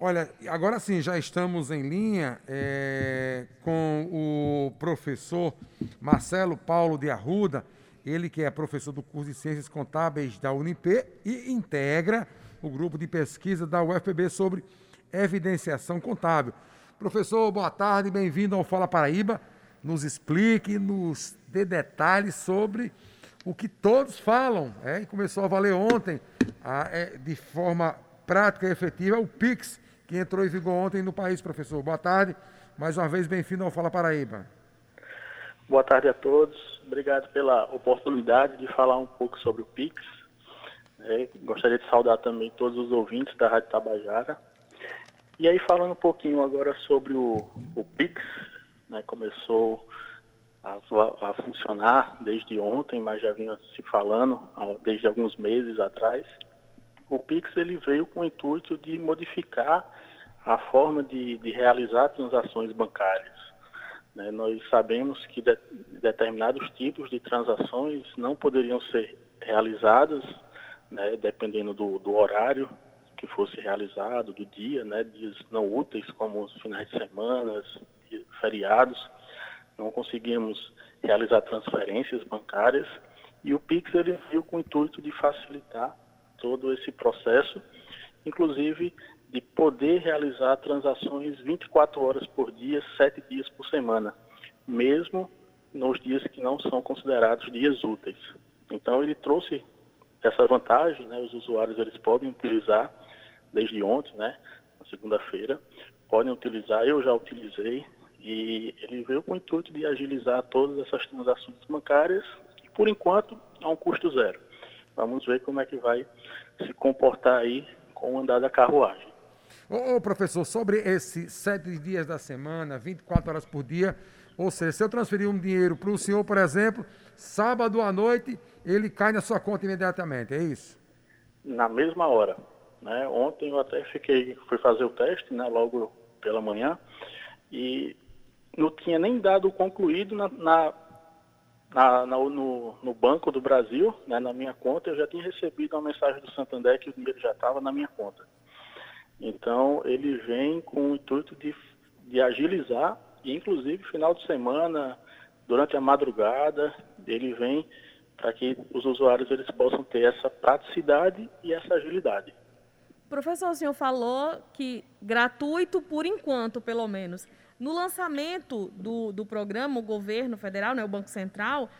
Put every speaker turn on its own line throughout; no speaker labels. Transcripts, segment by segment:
Olha, agora sim, já estamos em linha é, com o professor Marcelo Paulo de Arruda, ele que é professor do curso de Ciências Contábeis da Unip e integra o grupo de pesquisa da UFPB sobre evidenciação contábil. Professor, boa tarde, bem-vindo ao Fala Paraíba. Nos explique, nos dê detalhes sobre o que todos falam, é, e começou a valer ontem, a, é, de forma prática e efetiva, o PIX, que entrou em vigor ontem no país, professor. Boa tarde, mais uma vez bem-vindo ao Fala Paraíba.
Boa tarde a todos, obrigado pela oportunidade de falar um pouco sobre o PIX. É, gostaria de saudar também todos os ouvintes da Rádio Tabajara. E aí falando um pouquinho agora sobre o, o PIX, né, começou a, a, funcionar desde ontem, mas já vinha se falando desde alguns meses atrás. O Pix ele veio com o intuito de modificar a forma de, de realizar transações bancárias. Né? Nós sabemos que de, determinados tipos de transações não poderiam ser realizadas, né, dependendo do, do horário que fosse realizado, do dia, né, dias não úteis, como os finais de semana, feriados, não conseguimos realizar transferências bancárias e o Pix ele veio com o intuito de facilitar todo esse processo, inclusive de poder realizar transações 24 horas por dia, 7 dias por semana, mesmo nos dias que não são considerados dias úteis. Então ele trouxe essa vantagem, né, os usuários eles podem utilizar desde ontem, né, na segunda-feira, podem utilizar, eu já utilizei, e ele veio com o intuito de agilizar todas essas transações bancárias, e por enquanto a um custo zero. Vamos ver como é que vai se comportar aí com o andar da carruagem.
Ô, ô, professor, sobre esses sete dias da semana, 24 horas por dia, ou seja, se eu transferir um dinheiro para o senhor, por exemplo, sábado à noite, ele cai na sua conta imediatamente, é isso?
Na mesma hora. Né? Ontem eu até fiquei, fui fazer o teste, né, logo pela manhã, e não tinha nem dado concluído na, na, na, no, no, Banco do Brasil, né, na minha conta, eu já tinha recebido uma mensagem do Santander que o dinheiro já estava na minha conta. Então, ele vem com o intuito de, de agilizar, e inclusive final de semana, durante a madrugada, ele vem para que os usuários eles possam ter essa praticidade e essa agilidade.
Professor, o senhor falou que gratuito por enquanto, pelo menos. No lançamento do, do programa, o governo federal, né, o Banco Central,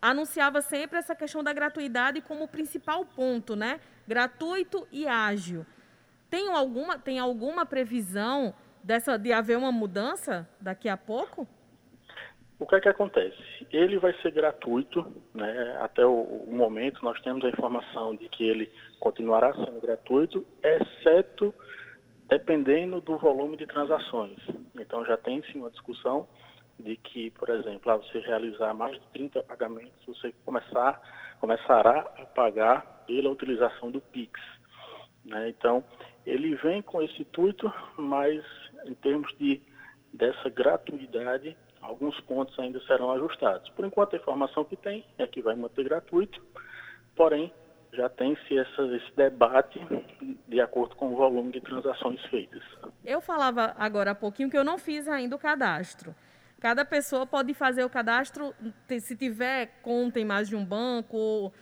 anunciava sempre essa questão da gratuidade como principal ponto, né? Gratuito e ágil. Tem alguma, tem alguma previsão dessa, de haver uma mudança daqui a pouco?
O que é que acontece? Ele vai ser gratuito, né? até o, o, momento nós temos a informação de que ele continuará sendo gratuito, exceto dependendo do volume de transações. Então já tem sim uma discussão de que, por exemplo, ao você realizar mais de 30 pagamentos, você começar, começará a pagar pela utilização do Pix. Né? Então, ele vem com esse intuito, mas em termos de dessa gratuidade, alguns pontos ainda serão ajustados. Por enquanto, a informação que tem é que vai manter gratuito, porém, já tem-se esse debate de acordo com o volume de transações feitas.
Eu falava agora há pouquinho que eu não fiz ainda o cadastro. Cada pessoa pode fazer o cadastro, se tiver conta em mais de um banco, ou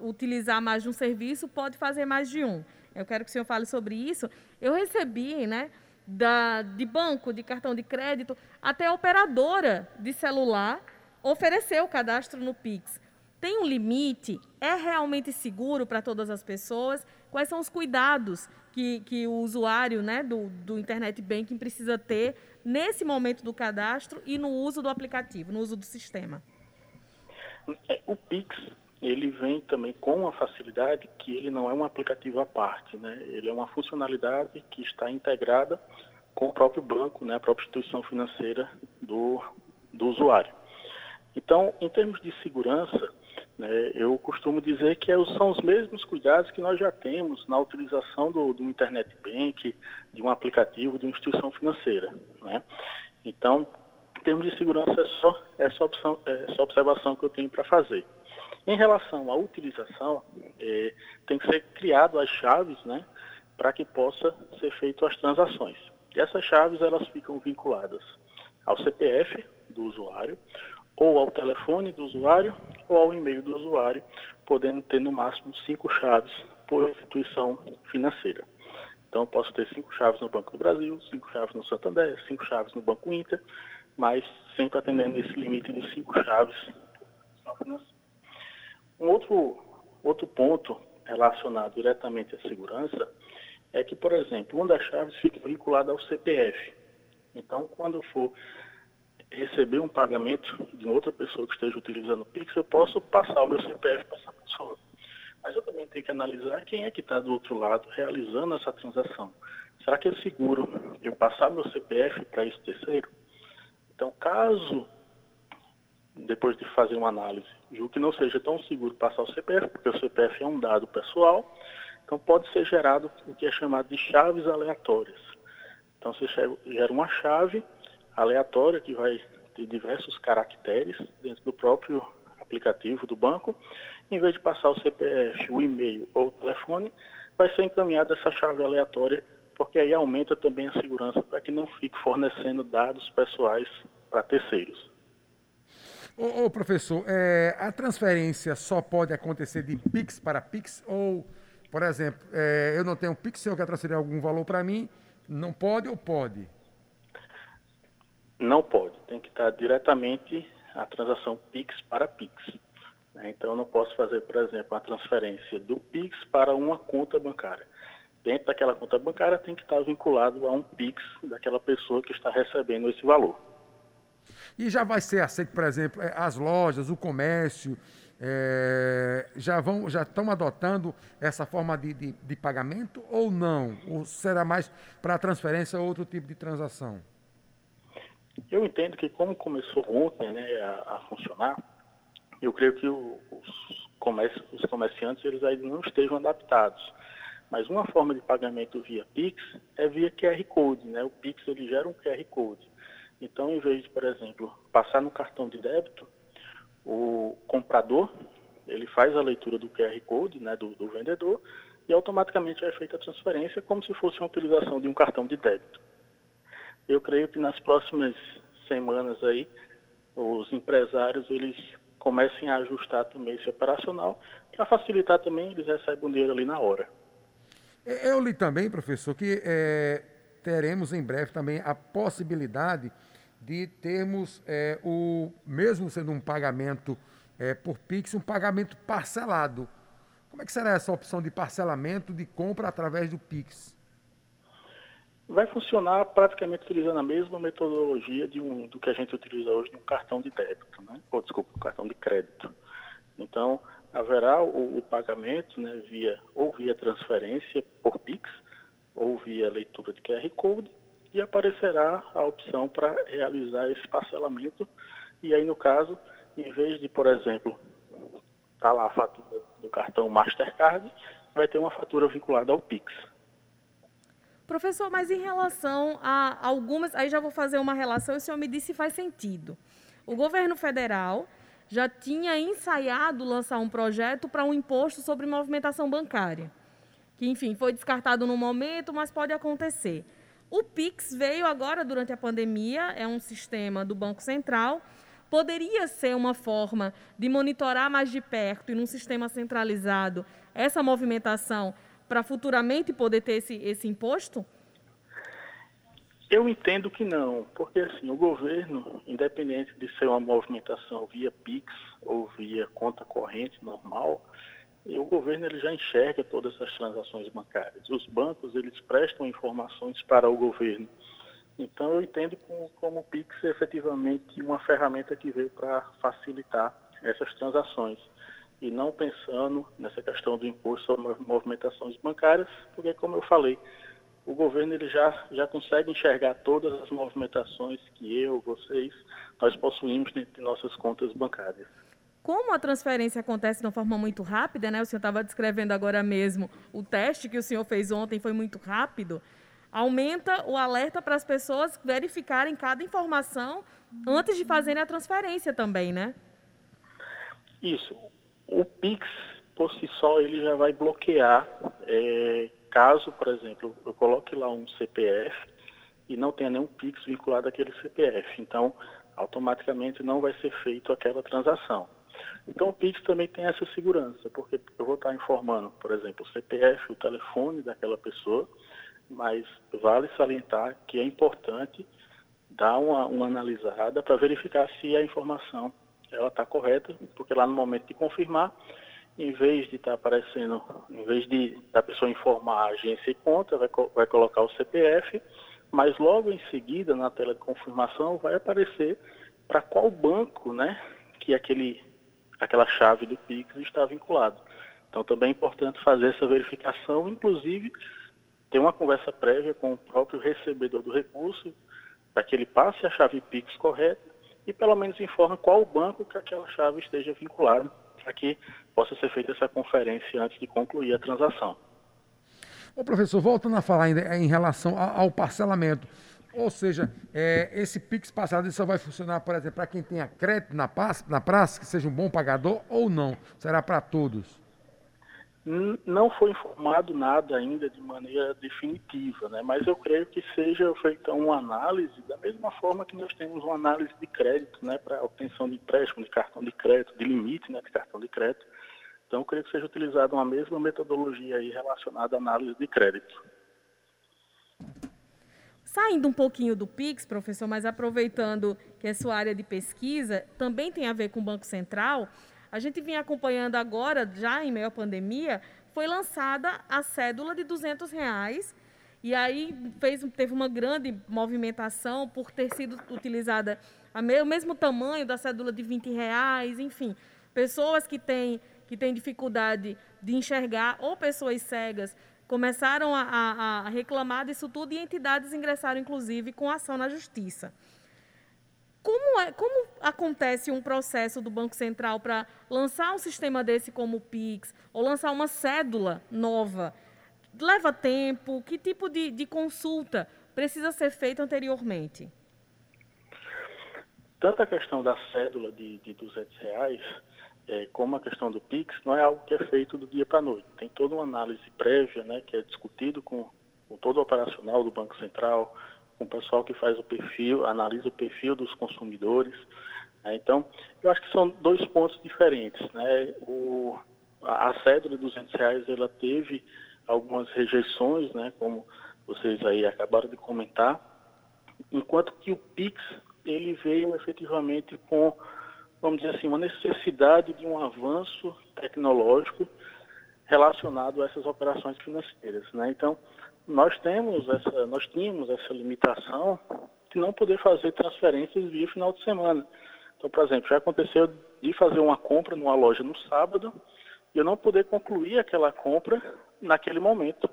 utilizar mais de um serviço, pode fazer mais de um. Eu quero que o senhor fale sobre isso. Eu recebi, né, da, de banco, de cartão de crédito, até a operadora de celular ofereceu o cadastro no Pix. Tem um limite? É realmente seguro para todas as pessoas? Quais são os cuidados que, que o usuário né, do, do Internet Banking precisa ter nesse momento do cadastro e no uso do aplicativo, no uso do sistema?
O Pix ele vem também com uma facilidade que ele não é um aplicativo à parte, né? Ele é uma funcionalidade que está integrada com o próprio banco, né? A própria instituição financeira do, do usuário. Então, em termos de segurança, né, eu costumo dizer que é são os mesmos cuidados que nós já temos na utilização do, do Internet Bank, de um aplicativo de uma instituição financeira. Né? Então, em termos de segurança, é só essa, opção, é essa observação que eu tenho para fazer. Em relação à utilização, é, tem que ser criado as chaves, né, para que possa ser feito as transações. E essas chaves elas ficam vinculadas ao CPF do usuário, ou ao telefone do usuário, ou ao e-mail do usuário, podendo ter no máximo cinco chaves por instituição financeira. Então, posso ter cinco chaves no Banco do Brasil, cinco chaves no Santander, cinco chaves no Banco Inter, mas sempre atendendo esse limite de cinco chaves. Um outro, outro ponto relacionado diretamente à segurança é que, por exemplo, uma das chaves fica vinculada ao CPF. Então, quando eu for receber um pagamento de outra pessoa que esteja utilizando o Pix, eu posso passar o meu CPF para essa pessoa. Mas eu também tenho que analisar quem é que está do outro lado realizando essa transação. Será que é seguro eu passar meu CPF para esse terceiro? Então, caso, depois de fazer uma análise, julgo que não seja tão seguro passar o CPF, porque o CPF é um dado pessoal, então pode ser gerado o que é chamado de chaves aleatórias. Então, você gera uma chave aleatória que vai ter diversos caracteres dentro do próprio aplicativo do banco. Em vez de passar o CPF, o e-mail ou o telefone, vai ser encaminhada essa chave aleatória, porque aí aumenta também a segurança para que não fique fornecendo dados pessoais para terceiros.
Ô, ô professor, é, a transferência só pode acontecer de Pix para Pix ou, por exemplo, é, eu não tenho Pix, eu quero transferir algum valor para mim, não pode ou pode?
Não pode, tem que estar diretamente a transação PIX para PIX. Né? Então, eu não posso fazer, por exemplo, uma transferência do PIX para uma conta bancária. Dentro daquela conta bancária tem que estar vinculado a um PIX daquela pessoa que está recebendo esse valor.
E já vai ser aceito, por exemplo, é, as lojas, o comércio, é, já vão, já estão adotando essa forma de, de, de pagamento ou não? Ou será mais para transferência ou outro tipo de transação?
Eu entendo que como começou ontem né, a, a funcionar, eu creio que os, comércio, os comerciantes eles ainda não estejam adaptados. Mas uma forma de pagamento via Pix é via QR Code. Né? O Pix ele gera um QR Code. Então, em vez de, por exemplo, passar no cartão de débito, o comprador ele faz a leitura do QR Code né, do, do vendedor e automaticamente é feita a transferência como se fosse uma utilização de um cartão de débito. Eu creio que nas próximas semanas aí, os empresários eles comecem a ajustar também esse operacional para facilitar também, eles recebem o dinheiro ali na hora.
Eu li também, professor, que é, teremos em breve também a possibilidade de termos é, o, mesmo sendo um pagamento é, por Pix, um pagamento parcelado. Como é que será essa opção de parcelamento de compra através do Pix?
vai funcionar praticamente utilizando a mesma metodologia de um, do que a gente utiliza hoje no cartão de débito, né? ou desculpa, no cartão de crédito. Então, haverá o, o, pagamento né, via, ou via transferência por Pix, ou via leitura de QR Code, e aparecerá a opção para realizar esse parcelamento. E aí, no caso, em vez de, por exemplo, tá lá a fatura do cartão Mastercard, vai ter uma fatura vinculada ao Pix.
Professor, mas em relação a algumas, aí já vou fazer uma relação e o senhor me disse se faz sentido. O governo federal já tinha ensaiado lançar um projeto para um imposto sobre movimentação bancária, que, enfim, foi descartado no momento, mas pode acontecer. O Pix veio agora durante a pandemia, é um sistema do Banco Central, poderia ser uma forma de monitorar mais de perto e num sistema centralizado essa movimentação para futuramente poder ter esse, esse imposto?
Eu entendo que não, porque assim, o governo, independente de ser uma movimentação via PIX ou via conta corrente normal, o governo ele já enxerga todas essas transações bancárias. Os bancos eles prestam informações para o governo. Então eu entendo como, como o PIX é efetivamente uma ferramenta que veio para facilitar essas transações e não pensando nessa questão do imposto sobre movimentações bancárias, porque, como eu falei, o governo ele já, já consegue enxergar todas as movimentações que eu, vocês, nós possuímos dentro de nossas contas bancárias.
Como a transferência acontece de uma forma muito rápida, né? O senhor estava descrevendo agora mesmo o teste que o senhor fez ontem foi muito rápido. Aumenta o alerta para as pessoas verificarem cada informação antes de fazerem a transferência também, né?
Isso o Pix, por si só, ele já vai bloquear é, caso, por exemplo, eu coloque lá um CPF e não tenha nenhum Pix vinculado àquele CPF. Então, automaticamente não vai ser feito aquela transação. Então, o Pix também tem essa segurança, porque eu vou estar informando, por exemplo, o CPF, o telefone daquela pessoa, mas vale salientar que é importante dar uma, uma analisada para verificar se a informação ela está correta, porque lá no momento de confirmar, em vez de estar tá aparecendo, em vez de da pessoa informar a agência e conta, vai, vai colocar o CPF, mas logo em seguida, na tela de confirmação, vai aparecer para qual banco né, que aquele, aquela chave do Pix está vinculado. Então também é importante fazer essa verificação, inclusive ter uma conversa prévia com o próprio recebedor do recurso, para que ele passe a chave Pix correta e pelo menos informe qual banco que aquela chave esteja vinculada, para que possa ser feita essa conferência antes de concluir a transação.
Ô professor, voltando a falar ainda em relação ao parcelamento, ou seja, é, esse PIX passado só vai funcionar, por exemplo, para quem tenha crédito na, na praça, que seja um bom pagador, ou não? Será para todos?
Não foi informado nada ainda de maneira definitiva, né? mas eu creio que seja feita uma análise da mesma forma que nós temos uma análise de crédito né, para obtenção de empréstimo, de cartão de crédito, de limite né, de cartão de crédito. Então, eu creio que seja utilizada uma mesma metodologia aí relacionada à análise de crédito.
Saindo um pouquinho do PIX, professor, mas aproveitando que é sua área de pesquisa, também tem a ver com o Banco Central. A gente vinha acompanhando agora, já em meio à pandemia, foi lançada a cédula de 200 reais. E aí fez, teve uma grande movimentação por ter sido utilizada o mesmo tamanho da cédula de 20 reais, enfim. Pessoas que têm, que têm dificuldade de enxergar ou pessoas cegas começaram a, a, a reclamar disso tudo e entidades ingressaram, inclusive, com ação na justiça. Como, é, como acontece um processo do Banco Central para lançar um sistema desse como o PIX, ou lançar uma cédula nova? Leva tempo? Que tipo de, de consulta precisa ser feita anteriormente?
Tanto a questão da cédula de, de 200 reais, é, como a questão do PIX, não é algo que é feito do dia para a noite. Tem toda uma análise prévia, né, que é discutido com, com todo o operacional do Banco Central, com o pessoal que faz o perfil, analisa o perfil dos consumidores. Né? Então, eu acho que são dois pontos diferentes. Né? O, a cédula de 200 reais, ela teve algumas rejeições, né? como vocês aí acabaram de comentar, enquanto que o PIX, ele veio efetivamente com, vamos dizer assim, uma necessidade de um avanço tecnológico relacionado a essas operações financeiras. Né? Então, nós temos essa, nós tínhamos essa limitação de não poder fazer transferências via final de semana. Então, por exemplo, já aconteceu de fazer uma compra numa loja no sábado e eu não poder concluir aquela compra naquele momento.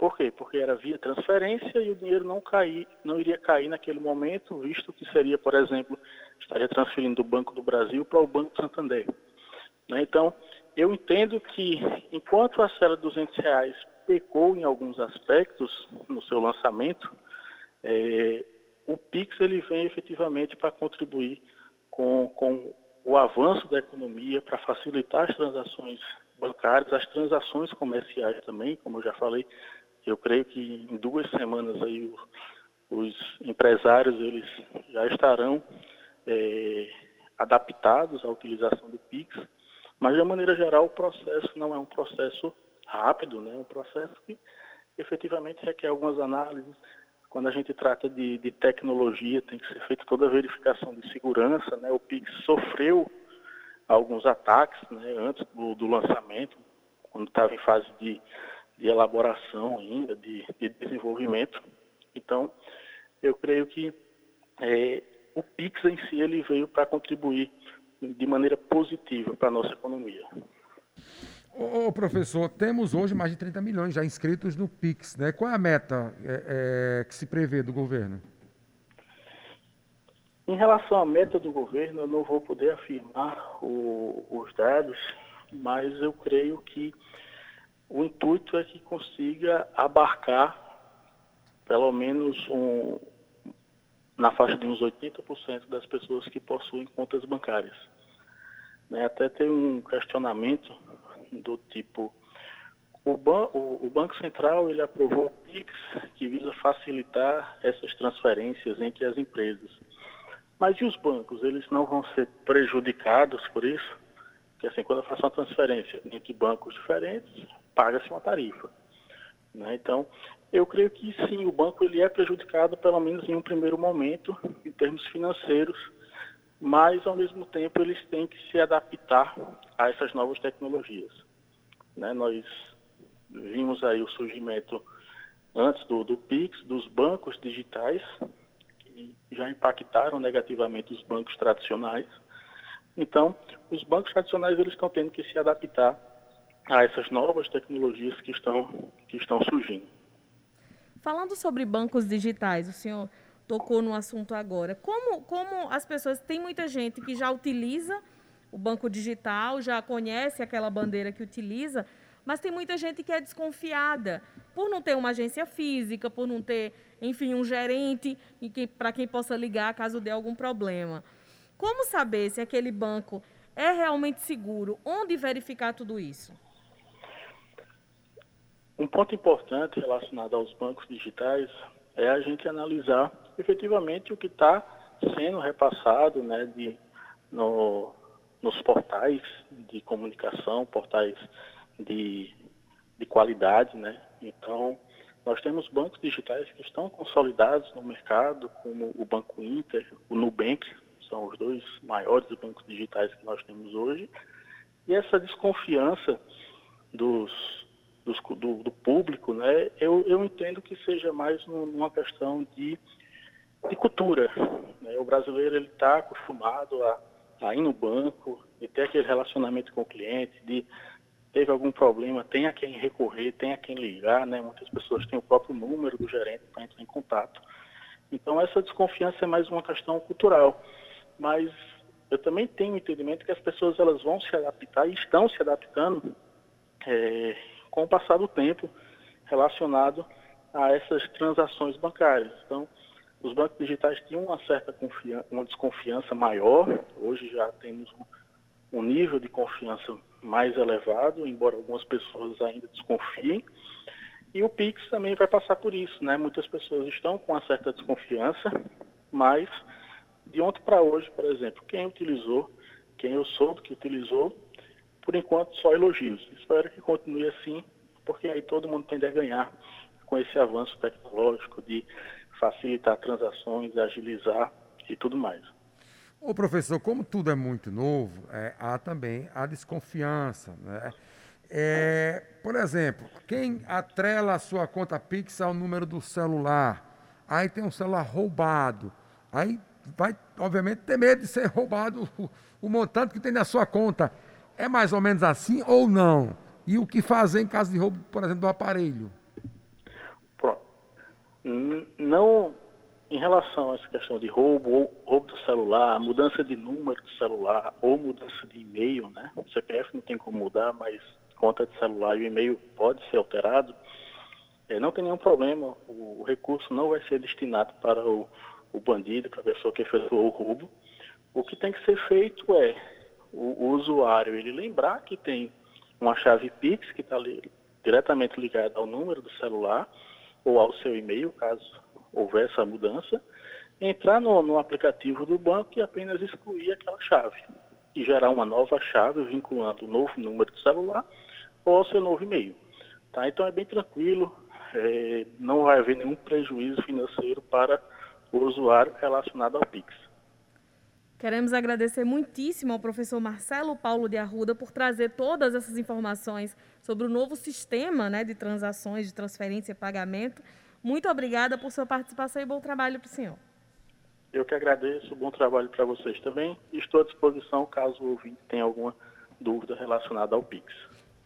Por quê? Porque era via transferência e o dinheiro não cair, não iria cair naquele momento, visto que seria, por exemplo, estaria transferindo do Banco do Brasil para o Banco Santander. Né? Então, eu entendo que enquanto a cela de 200 reais pecou em alguns aspectos no seu lançamento, é, o Pix ele vem efetivamente para contribuir com, com o avanço da economia, para facilitar as transações bancárias, as transações comerciais também, como eu já falei, eu creio que em duas semanas aí os empresários eles já estarão é, adaptados à utilização do Pix, mas de maneira geral o processo não é um processo rápido, né? um processo que efetivamente requer algumas análises. Quando a gente trata de, de tecnologia, tem que ser feita toda a verificação de segurança. Né? O Pix sofreu alguns ataques né? antes do, do lançamento, quando estava em fase de, de elaboração ainda, de, de, desenvolvimento. Então, eu creio que é, o Pix em si ele veio para contribuir de maneira positiva para a nossa economia.
Ô, professor, temos hoje mais de 30 milhões já inscritos no PIX, né? Qual é a meta é, é, que se prevê do governo?
Em relação à meta do governo, eu não vou poder afirmar o, os dados, mas eu creio que o intuito é que consiga abarcar pelo menos um, na faixa de uns 80% das pessoas que possuem contas bancárias. Né? Até tem um questionamento do tipo O, ban o, o, Banco Central ele aprovou o PIX, que visa facilitar essas transferências entre as empresas. Mas e os bancos? Eles não vão ser prejudicados por isso? Porque assim, quando eu faço uma transferência entre bancos diferentes, paga-se uma tarifa. Né? Então, eu creio que sim, o banco ele é prejudicado, pelo menos em um primeiro momento, em termos financeiros, mas ao mesmo tempo eles têm que se adaptar a essas novas tecnologias. Né? Nós vimos aí o surgimento antes do, do PIX, dos bancos digitais, que já impactaram negativamente os bancos tradicionais. Então, os bancos tradicionais eles estão tendo que se adaptar a essas novas tecnologias que estão, que estão surgindo.
Falando sobre bancos digitais, o senhor tocou no assunto agora. Como, como as pessoas, tem muita gente que já utiliza o banco digital, já conhece aquela bandeira que utiliza, mas tem muita gente que é desconfiada por não ter uma agência física, por não ter, enfim, um gerente para quem possa ligar caso dê algum problema. Como saber se aquele banco é realmente seguro? Onde verificar tudo isso?
Um ponto importante relacionado aos bancos digitais é a gente analisar efetivamente o que está sendo repassado né, de, no, nos portais de comunicação, portais de, de qualidade. Né? Então, nós temos bancos digitais que estão consolidados no mercado, como o Banco Inter, o Nubank, são os dois maiores bancos digitais que nós temos hoje. E essa desconfiança dos, do, do, público, né, eu, eu entendo que seja mais uma questão de de cultura. Né? O brasileiro ele está acostumado a, a ir no banco e ter aquele relacionamento com o cliente, de teve algum problema, tem a quem recorrer, tem a quem ligar, né? Muitas pessoas têm o próprio número do gerente para entrar em contato. Então essa desconfiança é mais uma questão cultural, mas eu também tenho entendimento que as pessoas elas vão se adaptar e estão se adaptando é, com o passar do tempo relacionado a essas transações bancárias. Então os bancos digitais tinham uma certa uma desconfiança maior, hoje já temos um, um nível de confiança mais elevado, embora algumas pessoas ainda desconfiem. E o Pix também vai passar por isso, né? Muitas pessoas estão com uma certa desconfiança, mas de ontem para hoje, por exemplo, quem utilizou, quem eu soube que utilizou, por enquanto só elogios. Espero que continue assim, porque aí todo mundo tende a ganhar com esse avanço tecnológico de facilitar transações, agilizar e tudo mais.
Ô professor, como tudo é muito novo, é, há também a desconfiança. Né? É, por exemplo, quem atrela a sua conta Pix ao número do celular, aí tem um celular roubado, aí vai, obviamente, ter medo de ser roubado o, o montante que tem na sua conta. É mais ou menos assim ou não? E o que fazer em caso de roubo, por exemplo, do aparelho?
Não em relação a essa questão de roubo, ou roubo do celular, mudança de número de celular ou mudança de e-mail, né? O CPF não tem como mudar, mas conta de celular e o e-mail pode ser alterado. É, não tem nenhum problema, o, o, recurso não vai ser destinado para o, o bandido, para a pessoa que efetuou o roubo. O que tem que ser feito é o, o usuário ele lembrar que tem uma chave Pix que está diretamente ligada ao número do celular ou ao seu e-mail, caso houver essa mudança, entrar no, no aplicativo do banco e apenas excluir aquela chave e gerar uma nova chave vinculando o novo número de celular ou ao seu novo e-mail. Tá? Então é bem tranquilo, é, não vai haver nenhum prejuízo financeiro para o usuário relacionado ao Pix.
Queremos agradecer muitíssimo ao professor Marcelo Paulo de Arruda por trazer todas essas informações sobre o novo sistema né, de transações, de transferência e pagamento. Muito obrigada por sua participação e bom trabalho para o senhor.
Eu que agradeço, bom trabalho para vocês também. Estou à disposição caso o ouvinte tenha alguma dúvida relacionada ao Pix.